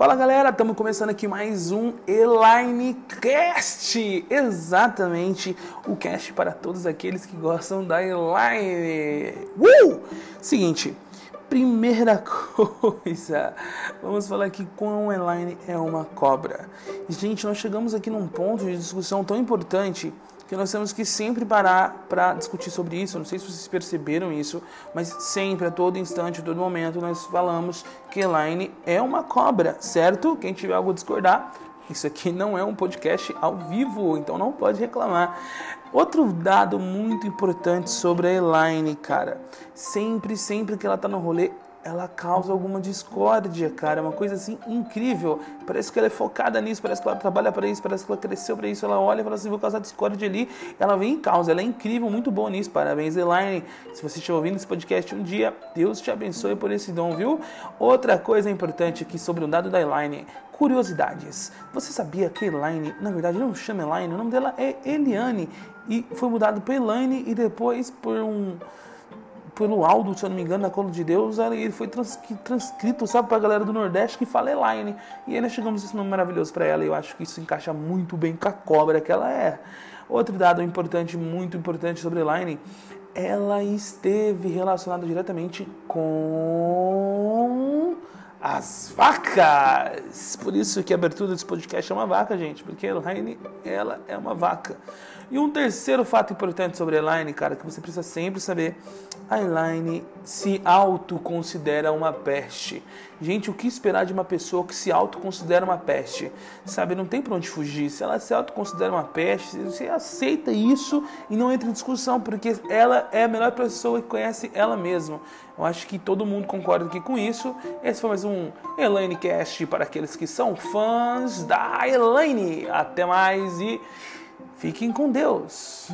Fala galera, estamos começando aqui mais um Eline Cast. Exatamente, o cast para todos aqueles que gostam da Eline. Uh! Seguinte, primeira coisa, vamos falar aqui como a Eline é uma cobra. Gente, nós chegamos aqui num ponto de discussão tão importante que nós temos que sempre parar para discutir sobre isso. não sei se vocês perceberam isso, mas sempre, a todo instante, a todo momento, nós falamos que Elaine é uma cobra, certo? Quem tiver algo a discordar, isso aqui não é um podcast ao vivo, então não pode reclamar. Outro dado muito importante sobre a Elaine, cara. Sempre, sempre que ela tá no rolê, ela causa alguma discórdia, cara. É uma coisa assim incrível. Parece que ela é focada nisso, parece que ela trabalha para isso, parece que ela cresceu para isso. Ela olha e fala assim: vou causar discórdia ali. Ela vem em causa, ela é incrível, muito boa nisso. Parabéns, Elaine. Se você estiver ouvindo esse podcast um dia, Deus te abençoe por esse dom, viu? Outra coisa importante aqui sobre o dado da Elaine: curiosidades. Você sabia que Elaine, na verdade, não chama Elaine, o nome dela é Eliane e foi mudado para Elaine e depois por um pelo Aldo, se eu não me engano, na Colo de Deus, ele foi transcrito, sabe, para a galera do Nordeste que fala Elaine. E aí nós chegamos esse nome maravilhoso para ela e eu acho que isso encaixa muito bem com a cobra que ela é. Outro dado importante, muito importante sobre Elaine, ela esteve relacionada diretamente com as vacas. Por isso que a abertura desse podcast é uma vaca, gente, porque a Elaine, ela é uma vaca. E um terceiro fato importante sobre a Elaine, cara, que você precisa sempre saber, a Elaine se autoconsidera uma peste. Gente, o que esperar de uma pessoa que se autoconsidera uma peste? Sabe, não tem para onde fugir. Se ela se autoconsidera uma peste, você aceita isso e não entra em discussão, porque ela é a melhor pessoa que conhece ela mesma. Eu acho que todo mundo concorda aqui com isso. Esse foi mais um Elaine Cast para aqueles que são fãs da Elaine. Até mais e fiquem com Deus.